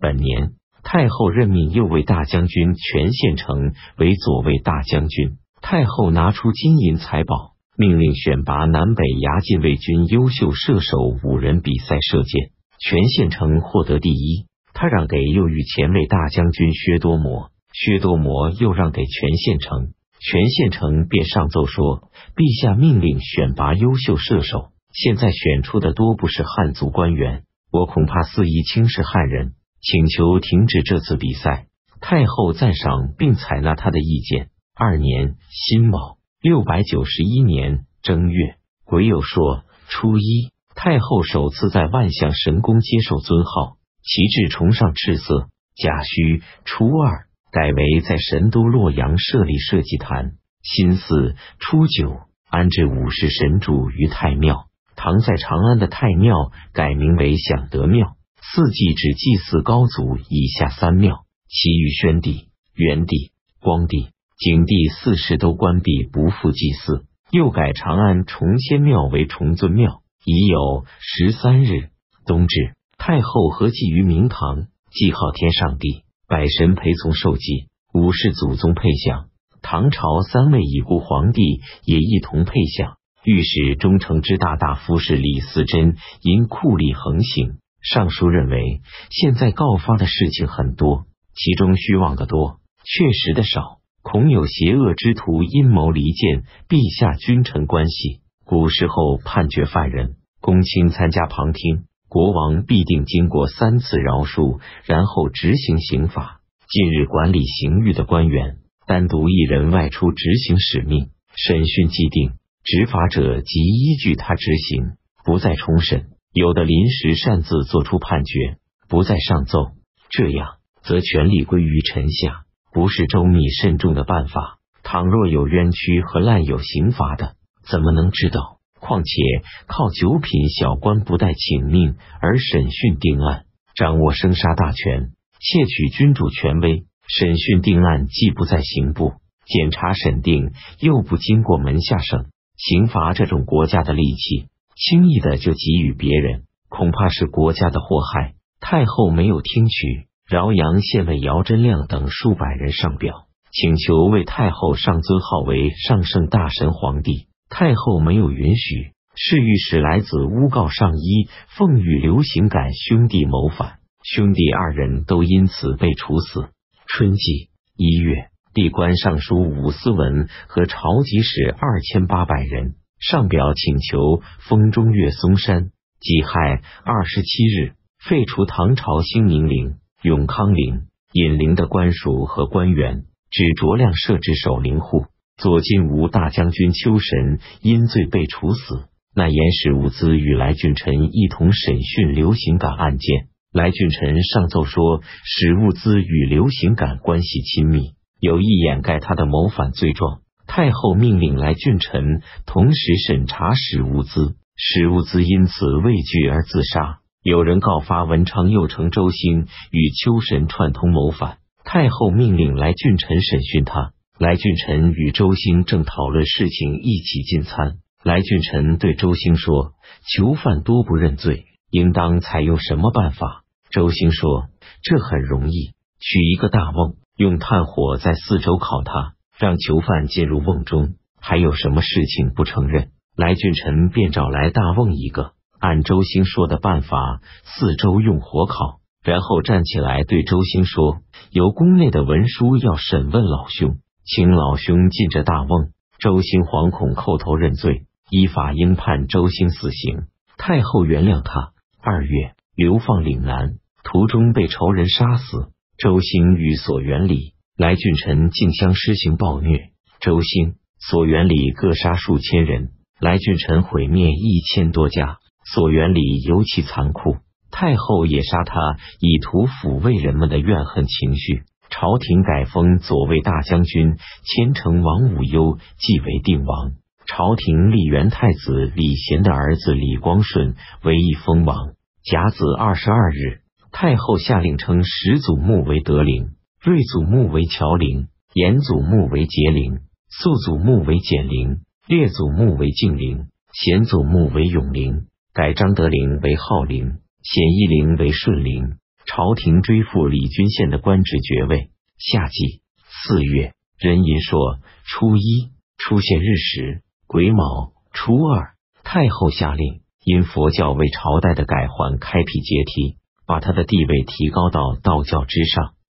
本年，太后任命右卫大将军全献成为左卫大将军。太后拿出金银财宝，命令选拔南北牙禁卫军优秀射手五人比赛射箭。全献成获得第一，他让给右御前卫大将军薛多摩，薛多摩又让给全献成。全献成便上奏说：“陛下命令选拔优秀射手，现在选出的多不是汉族官员，我恐怕肆意轻视汉人，请求停止这次比赛。”太后赞赏并采纳他的意见。二年辛卯六百九十一年正月癸酉朔初一，太后首次在万象神宫接受尊号，旗帜崇尚赤色。甲戌初二。改为在神都洛阳设立社稷坛，辛巳初九安置武士神主于太庙。唐在长安的太庙改名为享德庙。四季只祭祀高祖以下三庙，其余宣帝、元帝、光帝、景帝四世都关闭，不复祭祀。又改长安崇仙庙为崇尊庙。已有十三日，冬至，太后合祭于明堂，祭号天上帝。百神陪从受祭，五世祖宗配享。唐朝三位已故皇帝也一同配享。御史中丞之大大夫是李嗣珍，因酷吏横行，尚书认为现在告发的事情很多，其中虚妄的多，确实的少，恐有邪恶之徒阴谋离间陛下君臣关系。古时候判决犯人，公卿参加旁听。国王必定经过三次饶恕，然后执行刑罚。近日管理刑狱的官员单独一人外出执行使命，审讯既定，执法者即依据他执行，不再重审。有的临时擅自作出判决，不再上奏，这样则权力归于臣下，不是周密慎重的办法。倘若有冤屈和滥有刑罚的，怎么能知道？况且靠九品小官不待请命而审讯定案，掌握生杀大权，窃取君主权威。审讯定案既不在刑部检查审定，又不经过门下省刑罚，这种国家的利器，轻易的就给予别人，恐怕是国家的祸害。太后没有听取，饶阳县尉姚真亮等数百人上表，请求为太后上尊号为上圣大神皇帝。太后没有允许，侍御史来子诬告上衣奉与刘行感兄弟谋反，兄弟二人都因此被处死。春季一月，帝官尚书武思文和朝集使二千八百人上表请求封中岳嵩山。己亥二十七日，废除唐朝兴宁陵、永康陵、尹陵的官署和官员，只酌量设置守陵户。左金吾大将军丘神因罪被处死。那言史物资与来俊臣一同审讯刘行感案件。来俊臣上奏说，史物资与刘行感关系亲密，有意掩盖他的谋反罪状。太后命令来俊臣同时审查史物资，史物资因此畏惧而自杀。有人告发文昌右丞周兴与秋神串通谋反，太后命令来俊臣审讯他。来俊臣与周兴正讨论事情，一起进餐。来俊臣对周兴说：“囚犯多不认罪，应当采用什么办法？”周兴说：“这很容易，取一个大瓮，用炭火在四周烤它，让囚犯进入瓮中。还有什么事情不承认？”来俊臣便找来大瓮一个，按周兴说的办法，四周用火烤，然后站起来对周兴说：“有宫内的文书要审问老兄。”请老兄进这大瓮。周兴惶恐叩头认罪，依法应判周兴死刑。太后原谅他。二月，流放岭南，途中被仇人杀死。周兴与所元礼、来俊臣竞相施行暴虐，周兴、所元礼各杀数千人，来俊臣毁灭一千多家。所元礼尤其残酷，太后也杀他，以图抚慰人们的怨恨情绪。朝廷改封左卫大将军千城王武攸继为定王。朝廷立元太子李贤的儿子李光顺为义封王。甲子二十二日，太后下令称始祖墓为德陵，睿祖墓为乔陵，延祖墓为节陵，肃祖墓为简陵，列祖墓为敬陵，显祖墓为永陵。改张德陵为浩陵，显义陵为顺陵。朝廷追复李君宪的官职爵位。夏季四月，壬寅朔初一出现日食癸卯初二，太后下令，因佛教为朝代的改换开辟阶梯，把他的地位提高到道教之上。